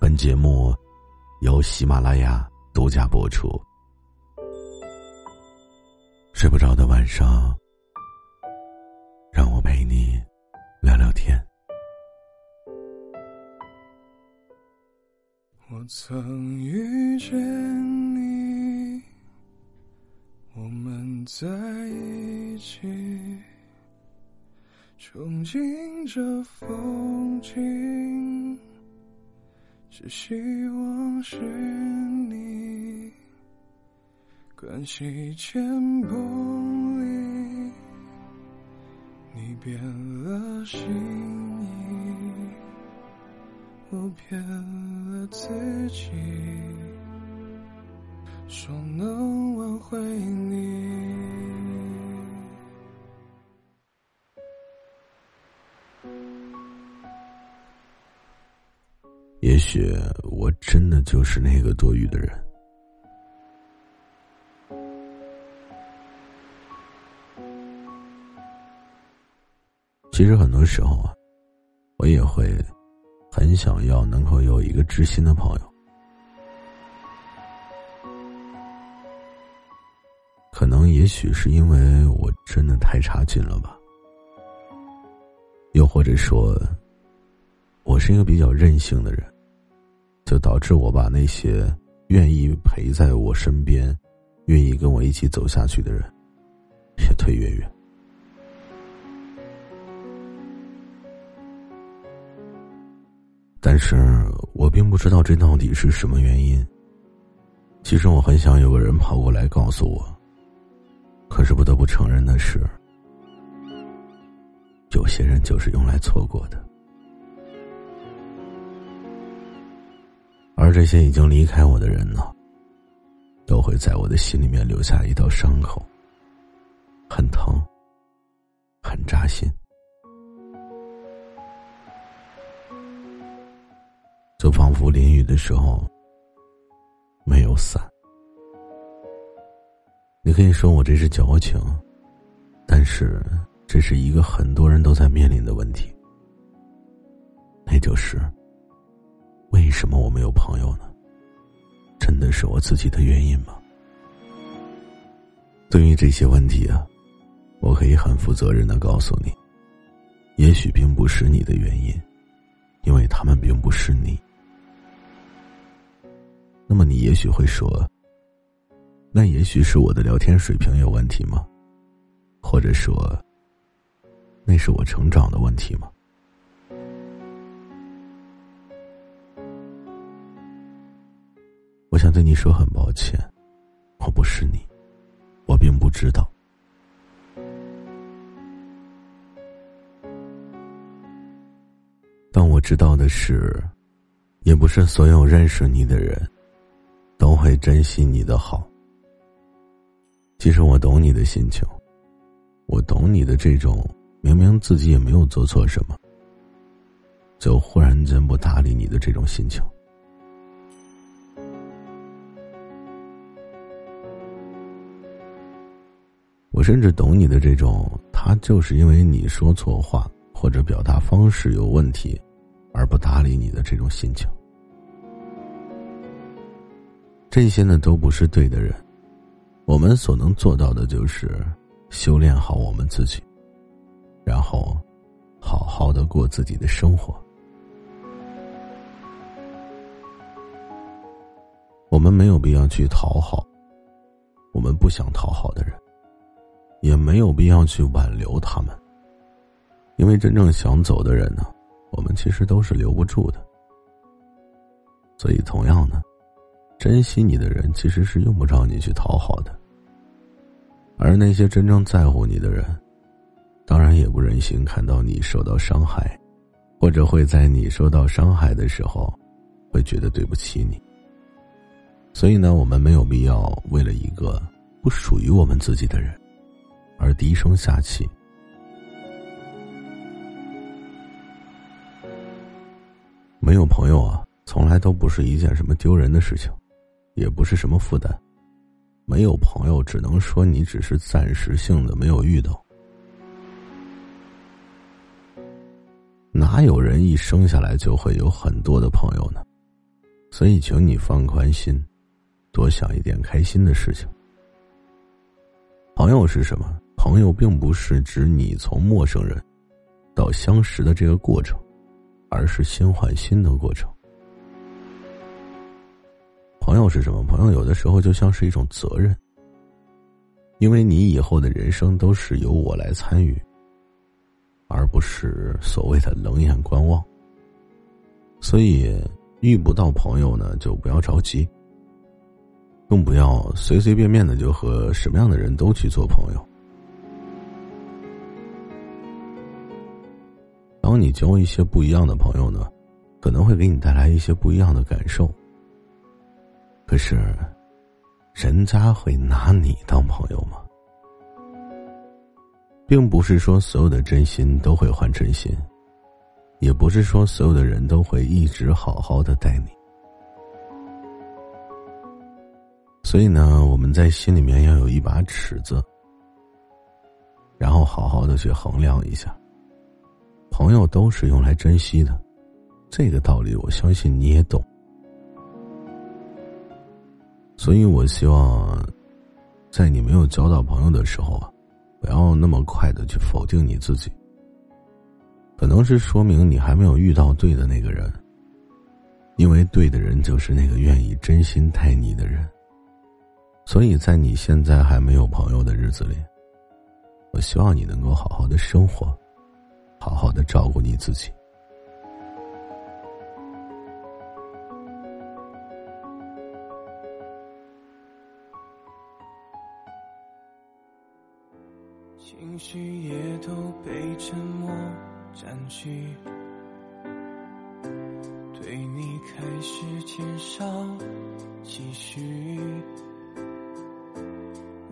本节目由喜马拉雅独家播出。睡不着的晚上，让我陪你聊聊天。我曾遇见你，我们在一起，憧憬着风景。只希望是你，关系千不离，你变了心意，我变了自己，说能挽回你。也许我真的就是那个多余的人。其实很多时候啊，我也会很想要能够有一个知心的朋友。可能也许是因为我真的太差劲了吧，又或者说。我是一个比较任性的人，就导致我把那些愿意陪在我身边、愿意跟我一起走下去的人，越推越远。但是我并不知道这到底是什么原因。其实我很想有个人跑过来告诉我，可是不得不承认的是，有些人就是用来错过的。而这些已经离开我的人呢，都会在我的心里面留下一道伤口，很疼，很扎心。就仿佛淋雨的时候没有伞。你可以说我这是矫情，但是这是一个很多人都在面临的问题，那就是。为什么我没有朋友呢？真的是我自己的原因吗？对于这些问题啊，我可以很负责任的告诉你，也许并不是你的原因，因为他们并不是你。那么你也许会说，那也许是我的聊天水平有问题吗？或者说，那是我成长的问题吗？想对你说很抱歉，我不是你，我并不知道。但我知道的是，也不是所有认识你的人，都会珍惜你的好。其实我懂你的心情，我懂你的这种明明自己也没有做错什么，就忽然间不搭理你的这种心情。我甚至懂你的这种，他就是因为你说错话或者表达方式有问题，而不搭理你的这种心情。这些呢都不是对的人，我们所能做到的就是修炼好我们自己，然后好好的过自己的生活。我们没有必要去讨好，我们不想讨好的人。也没有必要去挽留他们，因为真正想走的人呢，我们其实都是留不住的。所以，同样呢，珍惜你的人其实是用不着你去讨好的，而那些真正在乎你的人，当然也不忍心看到你受到伤害，或者会在你受到伤害的时候，会觉得对不起你。所以呢，我们没有必要为了一个不属于我们自己的人，而低声下气。没有朋友啊，从来都不是一件什么丢人的事情，也不是什么负担。没有朋友，只能说你只是暂时性的没有遇到。哪有人一生下来就会有很多的朋友呢？所以，请你放宽心，多想一点开心的事情。朋友是什么？朋友并不是指你从陌生人到相识的这个过程，而是心换心的过程。朋友是什么？朋友有的时候就像是一种责任，因为你以后的人生都是由我来参与，而不是所谓的冷眼观望。所以遇不到朋友呢，就不要着急，更不要随随便便的就和什么样的人都去做朋友。帮你交一些不一样的朋友呢，可能会给你带来一些不一样的感受。可是，人家会拿你当朋友吗？并不是说所有的真心都会换真心，也不是说所有的人都会一直好好的待你。所以呢，我们在心里面要有一把尺子，然后好好的去衡量一下。朋友都是用来珍惜的，这个道理我相信你也懂。所以我希望，在你没有交到朋友的时候啊，不要那么快的去否定你自己。可能是说明你还没有遇到对的那个人，因为对的人就是那个愿意真心待你的人。所以在你现在还没有朋友的日子里，我希望你能够好好的生活，好好的照顾你自己。情绪也都被沉默占据，对你开始减少期许，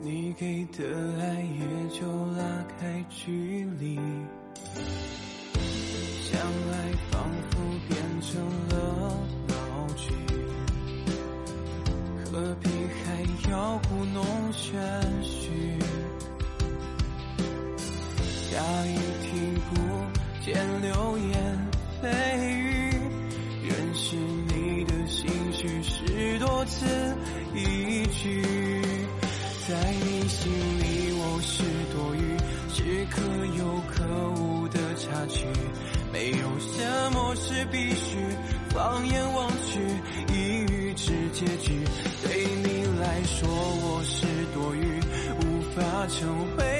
你给的爱也就拉开距离，相爱仿佛变成了闹剧，何必还要故弄玄虚？下雨我是必须，放眼望去，一语之结局。对你来说我是多余，无法成为。